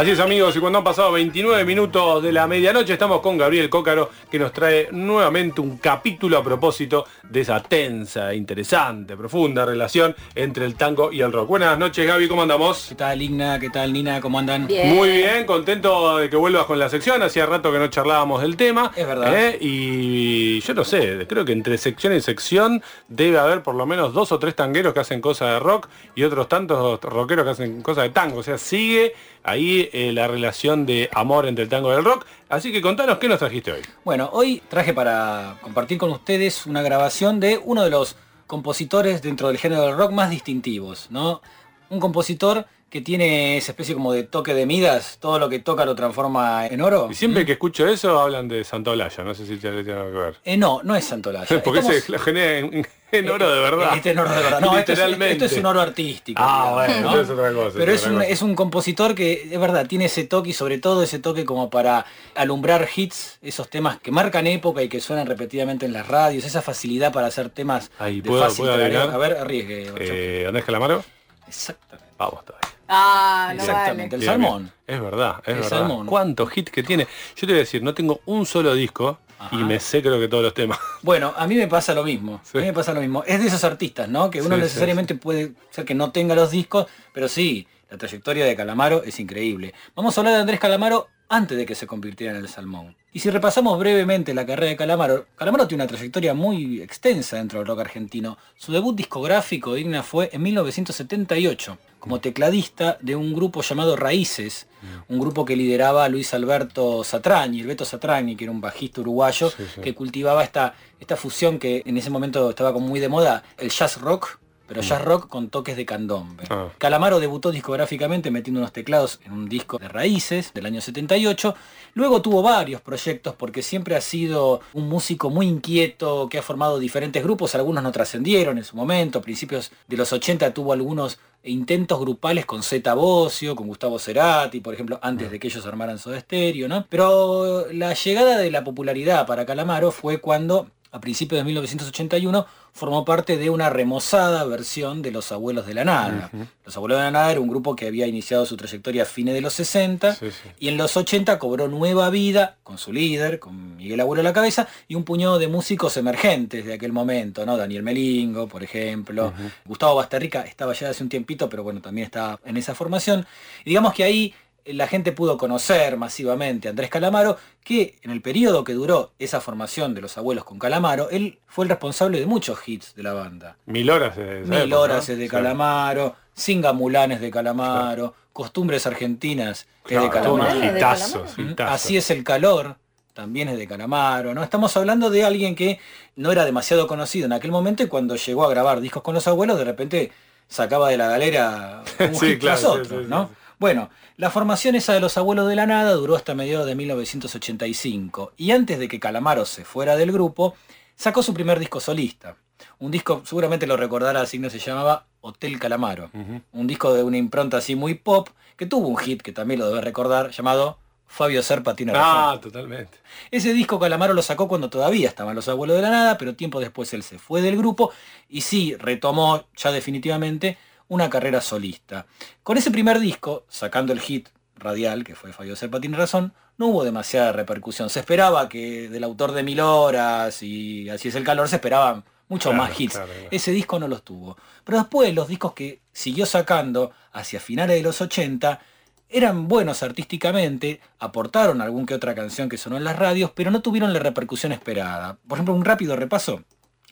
Así es amigos, y cuando han pasado 29 minutos de la medianoche estamos con Gabriel Cócaro que nos trae nuevamente un capítulo a propósito de esa tensa, interesante, profunda relación entre el tango y el rock. Buenas noches Gaby, ¿cómo andamos? ¿Qué tal Igna? ¿Qué tal Nina? ¿Cómo andan? Muy bien, contento de que vuelvas con la sección, hacía rato que no charlábamos del tema. Es verdad. ¿eh? Y yo no sé, creo que entre sección y sección debe haber por lo menos dos o tres tangueros que hacen cosas de rock y otros tantos rockeros que hacen cosas de tango. O sea, sigue ahí eh, la relación de amor entre el tango y el rock. Así que contanos qué nos trajiste hoy. Bueno, hoy traje para compartir con ustedes una grabación de uno de los compositores dentro del género del rock más distintivos, ¿no? Un compositor que tiene esa especie como de toque de Midas, todo lo que toca lo transforma en oro. Y siempre que escucho eso hablan de Santolaya, no sé si tiene algo que ver. Eh, no, no es Santolaya. Porque Estamos- se lo genera en, en oro de verdad. Este es oro de verdad. No, esto es, Literalmente. esto es un oro artístico. Ah, digamos, bueno, ¿no? eso es otra cosa. Pero es otra un, cosa. es un compositor que, es verdad, tiene ese toque y sobre todo ese toque como para alumbrar hits, esos temas que marcan época y que suenan repetidamente en las radios, esa facilidad para hacer temas Ahí, de ¿puedo- fácil puedo? A ver, arriesgue. Ocho. Eh, ¿Andrés Calamaro? Exactamente. Vamos todavía. Ah, no Exactamente, el vale. Bien, salmón. Es verdad, es El verdad. salmón. ¿Cuántos hits que tiene? Yo te voy a decir, no tengo un solo disco y me sé creo que todos los temas. Bueno, a mí me pasa lo mismo. Sí. A mí me pasa lo mismo. Es de esos artistas, ¿no? Que uno Sí, sí, necesariamente puede ser que no tenga los discos, pero sí, la trayectoria de Calamaro es increíble. Vamos a hablar de Andrés Calamaro antes de que se convirtiera en el Salmón. Y si repasamos brevemente la carrera de Calamaro, Calamaro tiene una trayectoria muy extensa dentro del rock argentino. Su debut discográfico, Digna, fue en 1978, como tecladista de un grupo llamado Raíces, un grupo que lideraba Luis Alberto Satrañi, el Beto Satrañi, que era un bajista uruguayo, Sí, sí. que cultivaba esta, esta fusión que en ese momento estaba como muy de moda, el jazz rock, pero jazz rock con toques de candombe. Ah. Calamaro debutó discográficamente metiendo unos teclados en un disco de raíces del año 78. Luego tuvo varios proyectos porque siempre ha sido un músico muy inquieto que ha formado diferentes grupos, algunos no trascendieron en su momento, a principios de los 80 tuvo algunos intentos grupales con Zeta Bosio, con Gustavo Cerati, por ejemplo, antes de que ellos armaran Soda Stereo, ¿no? Pero la llegada de la popularidad para Calamaro fue cuando a principios de 1981 formó parte de una remozada versión de Los Abuelos de la Nada. Los Abuelos de la Nada era un grupo que había iniciado su trayectoria a fines de los 60 Sí, sí. y en los 80 cobró nueva vida con su líder, con Miguel Abuelo a la cabeza y un puñado de músicos emergentes de aquel momento, ¿no? Daniel Melingo, por ejemplo. Gustavo Bastarrica estaba ya hace un tiempito, pero bueno, también estaba en esa formación. Y digamos que ahí la gente pudo conocer masivamente a Andrés Calamaro, que en el periodo que duró esa formación de los abuelos con Calamaro, él fue el responsable de muchos hits de la banda. Mil horas de esa Mil época, horas ¿no? es de Sí. Calamaro, Singamulanes de Calamaro, Costumbres Argentinas es de Calamaro. Hitazos, hitazos. Así es el calor, también es de Calamaro, ¿no? Estamos hablando de alguien que no era demasiado conocido en aquel momento y cuando llegó a grabar discos con los abuelos, de repente sacaba de la galera un Sí, hit tras claro, otro, sí, ¿no? sí, sí. Bueno, la formación esa de los abuelos de la nada duró hasta mediados de 1985 y antes de que Calamaro se fuera del grupo, sacó su primer disco solista. Un disco, seguramente lo recordará, así no se llamaba Hotel Calamaro. Un disco de una impronta así muy pop, que tuvo un hit que también lo debe recordar, llamado Fabio Serpa tiene razón. Ah, totalmente. Ese disco Calamaro lo sacó cuando todavía estaban los abuelos de la nada, pero tiempo después él se fue del grupo y sí retomó ya definitivamente una carrera solista. Con ese primer disco, sacando el hit radial, que fue Fabio Serpa tiene razón, no hubo demasiada repercusión. Se esperaba que del autor de Mil Horas y Así es el calor, se esperaban muchos Claro, más hits. claro, claro. Ese disco no los tuvo. Pero después los discos que siguió sacando hacia finales de los 80 eran buenos artísticamente, aportaron algún que otra canción que sonó en las radios, pero no tuvieron la repercusión esperada. Por ejemplo, un rápido repaso.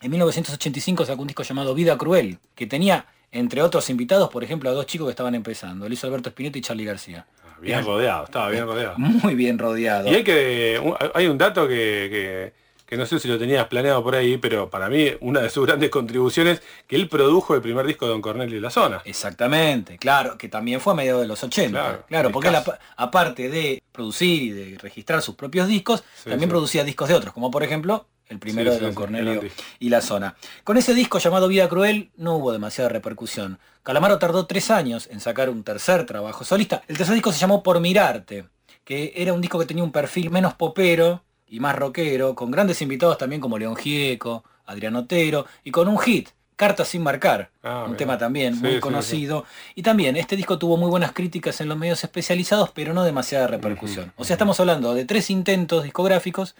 En 1985 sacó un disco llamado Vida Cruel, que tenía, entre otros invitados, por ejemplo, a dos chicos que estaban empezando, Luis Alberto Spinetta y Charlie García. Ah, Bien rodeado, estaba bien rodeado. Muy bien rodeado. Y hay que un- hay un dato que, que- que no sé si lo tenías planeado por ahí, pero para mí una de sus grandes contribuciones que él produjo el primer disco de Don Cornelio y la zona. Exactamente, claro, que también fue a mediados de los 80. Claro, Claro, porque él, aparte de producir y de registrar sus propios discos, Sí, también sí. producía discos de otros, como por ejemplo el primero Sí, de Don sí, Cornelio y la zona. Con ese disco llamado Vida Cruel no hubo demasiada repercusión. Calamaro tardó tres años en sacar un tercer trabajo solista. El tercer disco se llamó Por Mirarte, que era un disco que tenía un perfil menos popero y más rockero, con grandes invitados también como León Gieco, Adriano Otero, y con un hit, Cartas sin marcar, Ah, un tema también Sí, muy sí, sí. conocido. Y también este disco tuvo muy buenas críticas en los medios especializados, pero no demasiada repercusión. O sea, estamos hablando de tres intentos discográficos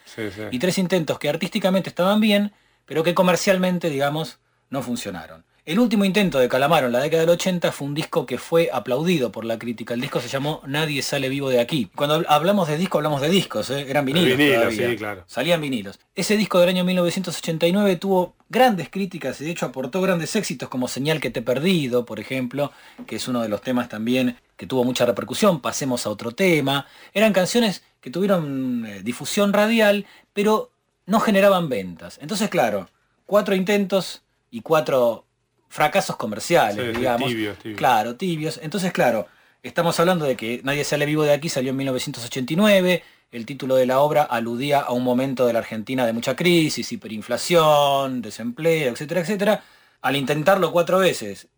y tres intentos que artísticamente estaban bien, pero que comercialmente, digamos, no funcionaron. El último intento de Calamaro en la década del 80 fue un disco que fue aplaudido por la crítica. El disco se llamó Nadie sale vivo de aquí. Cuando habl- hablamos de disco, hablamos de discos, ¿eh? eran vinilos. Vinilos, todavía. sí, claro. Salían vinilos. Ese disco del año 1989 tuvo grandes críticas y de hecho aportó grandes éxitos como Señal que te he perdido, por ejemplo, que es uno de los temas también que tuvo mucha repercusión. Pasemos a otro tema. Eran canciones que tuvieron eh, difusión radial, pero no generaban ventas. Entonces, claro, cuatro intentos y cuatro fracasos comerciales, Sí, digamos. tibios, tibios. Claro, tibios. Entonces, claro, estamos hablando de que Nadie sale vivo de aquí salió en 1989. El título de la obra aludía a un momento de la Argentina de mucha crisis, hiperinflación, desempleo, etcétera, etcétera. Al intentarlo cuatro veces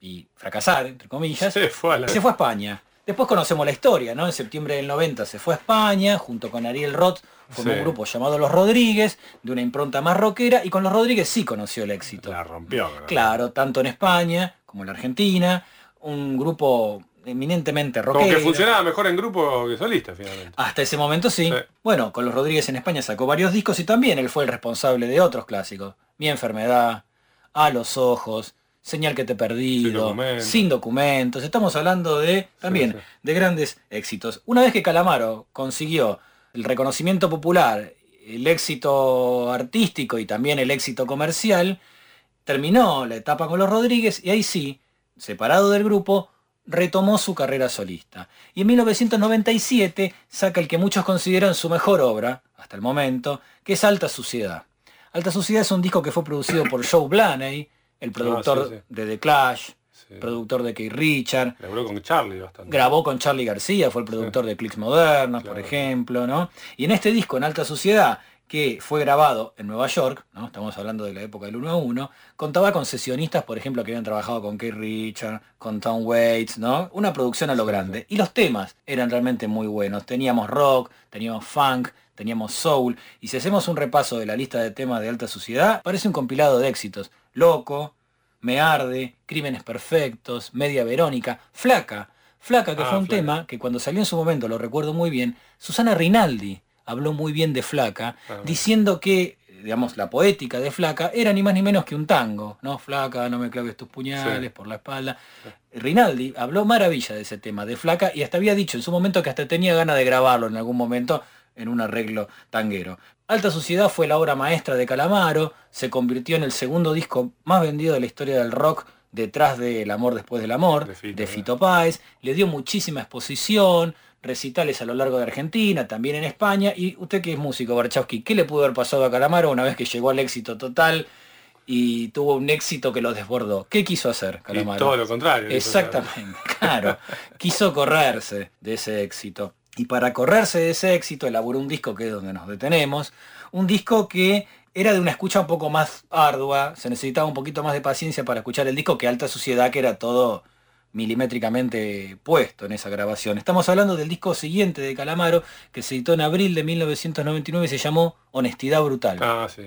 y fracasar, entre comillas, Se fue a la... se fue a España. Después conocemos la historia, ¿no? En septiembre del 90 se fue a España, junto con Ariel Roth, formó Sí. un grupo llamado Los Rodríguez, de una impronta más rockera, y con Los Rodríguez sí conoció el éxito. La rompió. ¿no? Claro, tanto en España como en la Argentina, un grupo eminentemente Como rockero. que funcionaba mejor en grupo que solista, finalmente. Hasta ese momento sí. Sí. Bueno, con los Rodríguez en España sacó varios discos y también él fue el responsable de otros clásicos. Mi enfermedad, A los ojos, Señal que te he perdido, Sin documentos. Sin documentos. Estamos hablando de también sí. de grandes éxitos. Una vez que Calamaro consiguió el reconocimiento popular, el éxito artístico y también el éxito comercial, terminó la etapa con los Rodríguez y ahí sí, separado del grupo, retomó su carrera solista. Y en 1997 saca el que muchos consideran su mejor obra, hasta el momento, que es Alta Suciedad. Alta Suciedad es un disco que fue producido por Joe Blaney, el productor Ah, sí, sí. de The Clash, Sí. productor de Keith Richard, Laburó con Charlie bastante. grabó con Charlie García, fue el productor de Clicks Modernos, por ejemplo, ¿no? Y en este disco, en Alta Suciedad, que fue grabado en Nueva York, ¿no? Estamos hablando de la época del 1 a 1, contaba con sesionistas, por ejemplo, que habían trabajado con Keith Richard, con Tom Waits, ¿no? Una producción a lo grande. Y los temas eran realmente muy buenos. Teníamos rock, teníamos funk, teníamos soul. Y si hacemos un repaso de la lista de temas de Alta Suciedad, parece un compilado de éxitos. Loco, Me Arde, Crímenes Perfectos, Media Verónica, Flaca. Flaca, que Ah, fue un Flaca. tema que cuando salió en su momento, lo recuerdo muy bien, Susana Rinaldi habló muy bien de Flaca, Ah. diciendo que, digamos, la poética de Flaca era ni más ni menos que un tango, ¿no? Flaca, no me claves tus puñales Sí. por la espalda. Rinaldi habló maravilla de ese tema, de Flaca, y hasta había dicho en su momento que hasta tenía ganas de grabarlo en algún momento en un arreglo tanguero. Alta Suciedad fue la obra maestra de Calamaro, se convirtió en el segundo disco más vendido de la historia del rock detrás de El amor después del amor, De Fito, de ¿eh? Fito Páez, le dio muchísima exposición, recitales a lo largo de Argentina, también en España, y usted que es músico, Barchowski, ¿qué le pudo haber pasado a Calamaro una vez que llegó al éxito total y tuvo un éxito que lo desbordó? ¿Qué quiso hacer Y Calamaro? todo lo contrario. Exactamente, claro. Quiso correrse de ese éxito. Y para correrse de ese éxito elaboró un disco que es donde nos detenemos. Un disco que era de una escucha un poco más ardua. Se necesitaba un poquito más de paciencia para escuchar el disco que Alta Suciedad, que era todo milimétricamente puesto en esa grabación. Estamos hablando del disco siguiente de Calamaro, que se editó en abril de 1999 y se llamó Honestidad Brutal. Ah, sí.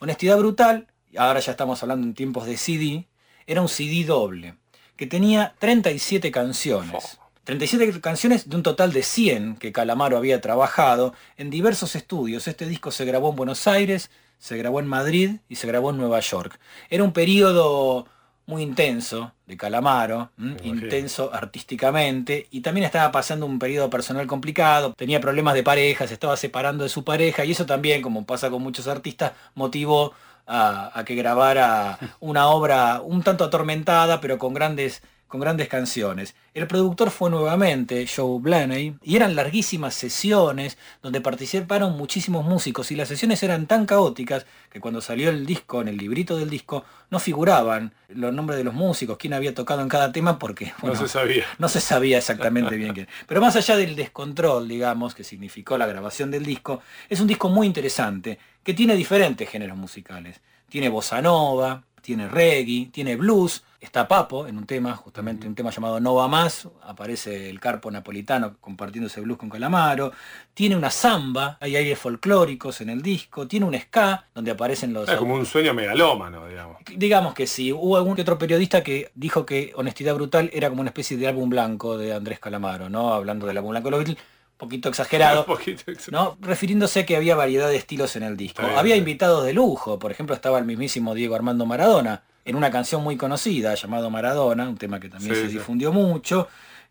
Honestidad Brutal, ahora ya estamos hablando en tiempos de CD, era un CD doble, que tenía 37 canciones. 37 canciones de un total de 100 que Calamaro había trabajado en diversos estudios. Este disco se grabó en Buenos Aires, se grabó en Madrid y se grabó en Nueva York. Era un periodo muy intenso de Calamaro, intenso artísticamente, y también estaba pasando un periodo personal complicado, tenía problemas de pareja, se estaba separando de su pareja, y eso también, como pasa con muchos artistas, motivó a, a que grabara una obra un tanto atormentada, pero con grandes con grandes canciones. El productor fue nuevamente Joe Blaney y eran larguísimas sesiones donde participaron muchísimos músicos y las sesiones eran tan caóticas que cuando salió el disco, en el librito del disco, no figuraban los nombres de los músicos, quién había tocado en cada tema porque no se sabía. No se sabía exactamente bien quién. Pero más allá del descontrol, digamos, que significó la grabación del disco, es un disco muy interesante que tiene diferentes géneros musicales. Tiene bossa nova, tiene reggae, tiene blues, está Papo en un tema, justamente un tema llamado No va más, aparece el carpo napolitano compartiendo ese blues con Calamaro, tiene una samba, hay aires folclóricos en el disco, tiene un ska, donde aparecen los... Es como un sueño megalómano, digamos. Digamos que sí, hubo algún otro periodista que dijo que Honestidad Brutal era como una especie de álbum blanco de Andrés Calamaro, ¿no? Hablando del álbum blanco de los poquito exagerado, poquito ¿no? refiriéndose a que había variedad de estilos en el disco. había invitados de lujo, por ejemplo estaba el mismísimo Diego Armando Maradona, en una canción muy conocida llamado Maradona, un tema que también se difundió mucho.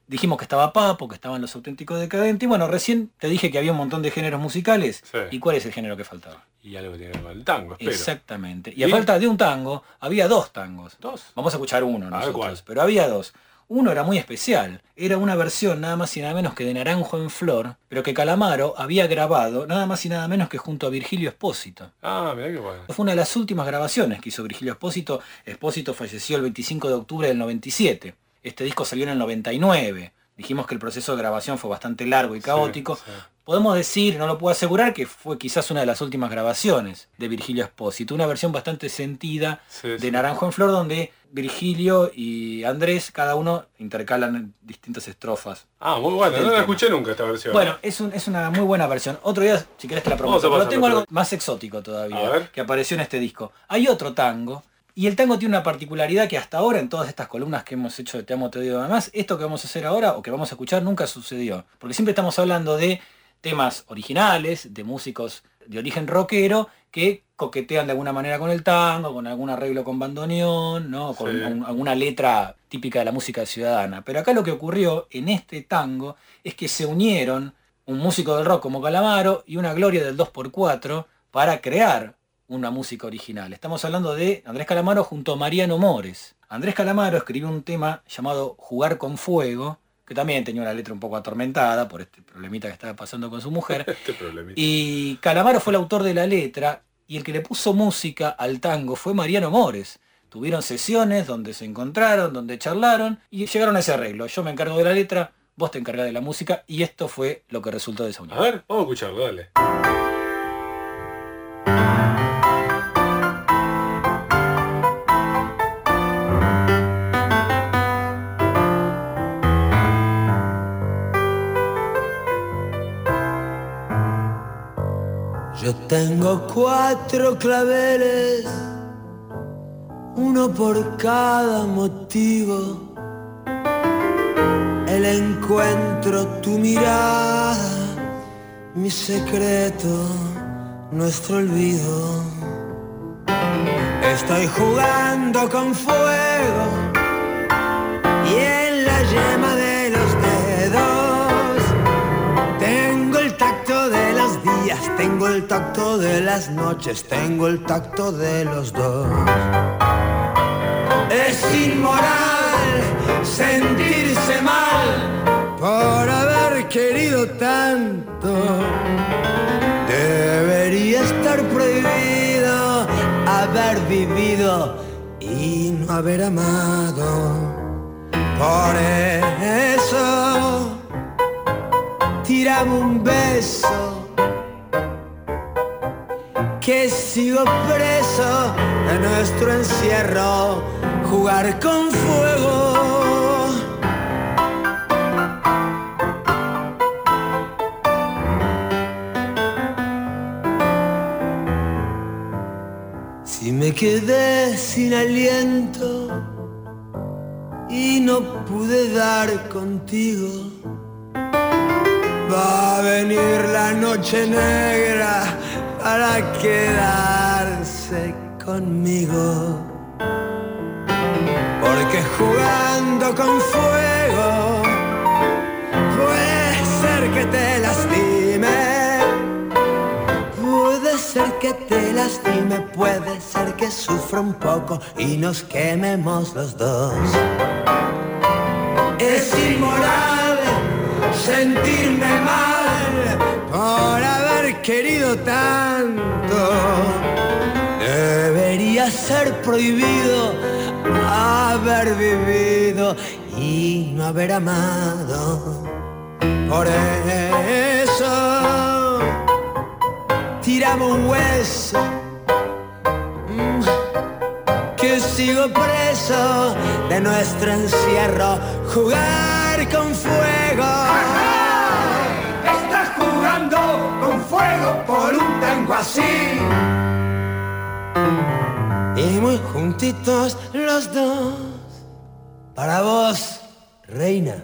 Dijimos que estaba Papo, que estaban los auténticos decadentes. Y bueno, recién te dije que había un montón de géneros musicales. ¿Y cuál es el género que faltaba? Y algo tiene que ver con el tango, espero. Exactamente. Y a falta de un tango, había dos tangos. ¿Dos? Vamos a escuchar uno nosotros, pero había dos. Uno era muy especial, era una versión nada más y nada menos que de Naranjo en Flor, pero que Calamaro había grabado nada más y nada menos que junto a Virgilio Espósito. Ah, mira qué bueno. Fue una de las últimas grabaciones que hizo Virgilio Espósito. Espósito falleció el 25 de octubre del 97. Este disco salió en el 99. Dijimos que el proceso de grabación fue bastante largo y caótico. Podemos decir, no lo puedo asegurar, que fue quizás una de las últimas grabaciones de Virgilio Espósito. Una versión bastante sentida de Naranjo en Flor, donde Virgilio y Andrés, cada uno intercalan distintas estrofas. Ah, muy bueno, no la escuché nunca esta versión. Bueno, es, es una muy buena versión. Otro día, si querés te la propongo. Pero tengo algo más exótico todavía, que apareció en este disco. Hay otro tango, y el tango tiene una particularidad que hasta ahora, en todas estas columnas que hemos hecho de Te amo, te odio además, esto que vamos a hacer ahora, o que vamos a escuchar, nunca sucedió. Porque siempre estamos hablando de temas originales, de músicos de origen rockero, que coquetean de alguna manera con el tango, con algún arreglo con bandoneón, ¿no? con alguna letra típica de la música ciudadana. Pero acá lo que ocurrió en este tango es que se unieron un músico del rock como Calamaro y una gloria del 2x4 para crear una música original. Estamos hablando de Andrés Calamaro junto a Mariano Mores. Andrés Calamaro escribió un tema llamado Jugar con Fuego, que también tenía una letra un poco atormentada por este problemita que estaba pasando con su mujer. Este y Calamaro fue el autor de la letra y el que le puso música al tango fue Mariano Mores. Tuvieron sesiones donde se encontraron, donde charlaron y llegaron a ese arreglo. Yo me encargo de la letra, vos te encargás de la música y esto fue lo que resultó de esa unión. A ver, vamos a escucharlo, dale. Tengo cuatro claveles, uno por cada motivo. El encuentro, tu mirada, mi secreto, nuestro olvido. Estoy jugando con fuego tengo el tacto de las noches, tengo el tacto de los dos. Es inmoral sentirse mal por haber querido tanto. Debería estar prohibido haber vivido y no haber amado. Por eso, tirame un beso que sigo preso en nuestro encierro, jugar con fuego. Si me quedé sin aliento y no pude dar contigo, va a venir la noche negra para quedarse conmigo. Porque jugando con fuego puede ser que te lastime. Puede ser que te lastime, puede ser que sufra un poco y nos quememos los dos. es inmoral sentirme mal por haber querido tanto. Debería ser prohibido haber vivido y no haber amado. Por eso tiramos un hueso mm, que sigo preso de nuestro encierro. Jugar con fuego. Con fuego por un tango así. Y muy juntitos los dos. Para vos, reina.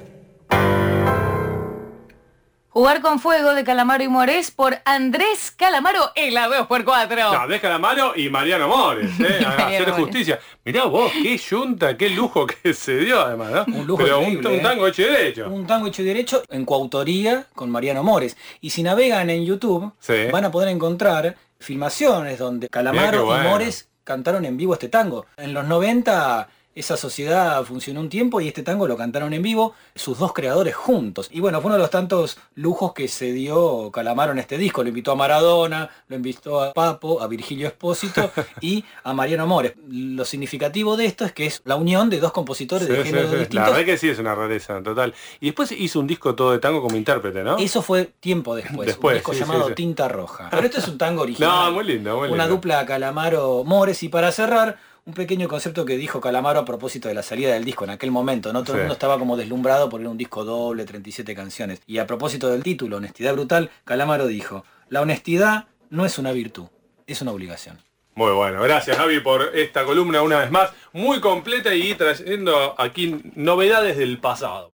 Jugar con fuego de Calamaro y Morés por Andrés Calamaro en la 2x4. No, deja la mano y Mariano Mores, ¿eh? a Mariano hacer Mores. justicia. Mirá vos, qué yunta, qué lujo que se dio además, ¿no? Un lujo Pero un, un ¿eh? tango hecho y derecho. Un tango hecho y derecho en coautoría con Mariano Mores. Y si navegan en YouTube, Sí. van a poder encontrar filmaciones donde Calamaro bueno. y Mores cantaron en vivo este tango. En los 90 esa sociedad funcionó un tiempo y este tango lo cantaron en vivo sus dos creadores juntos. Y bueno, fue uno de los tantos lujos que se dio Calamaro en este disco. Lo invitó a Maradona, lo invitó a Papo, a Virgilio Espósito y a Mariano Mores. Lo significativo de esto es que es la unión de dos compositores Sí, de géneros sí. La distintos verdad que sí es una rareza, total. Y después hizo un disco todo de tango como intérprete, ¿no? Eso fue tiempo después, Después, un disco llamado. Tinta Roja. Pero esto es un tango original. No, muy lindo, muy Una lindo. dupla Calamaro-Mores. Y para cerrar, un pequeño concepto que dijo Calamaro a propósito de la salida del disco en aquel momento. No todo el mundo estaba como deslumbrado por un disco doble, 37 canciones. Y a propósito del título, Honestidad Brutal, Calamaro dijo, la honestidad no es una virtud, es una obligación. Muy bueno, gracias Javi por esta columna una vez más, muy completa y trayendo aquí novedades del pasado.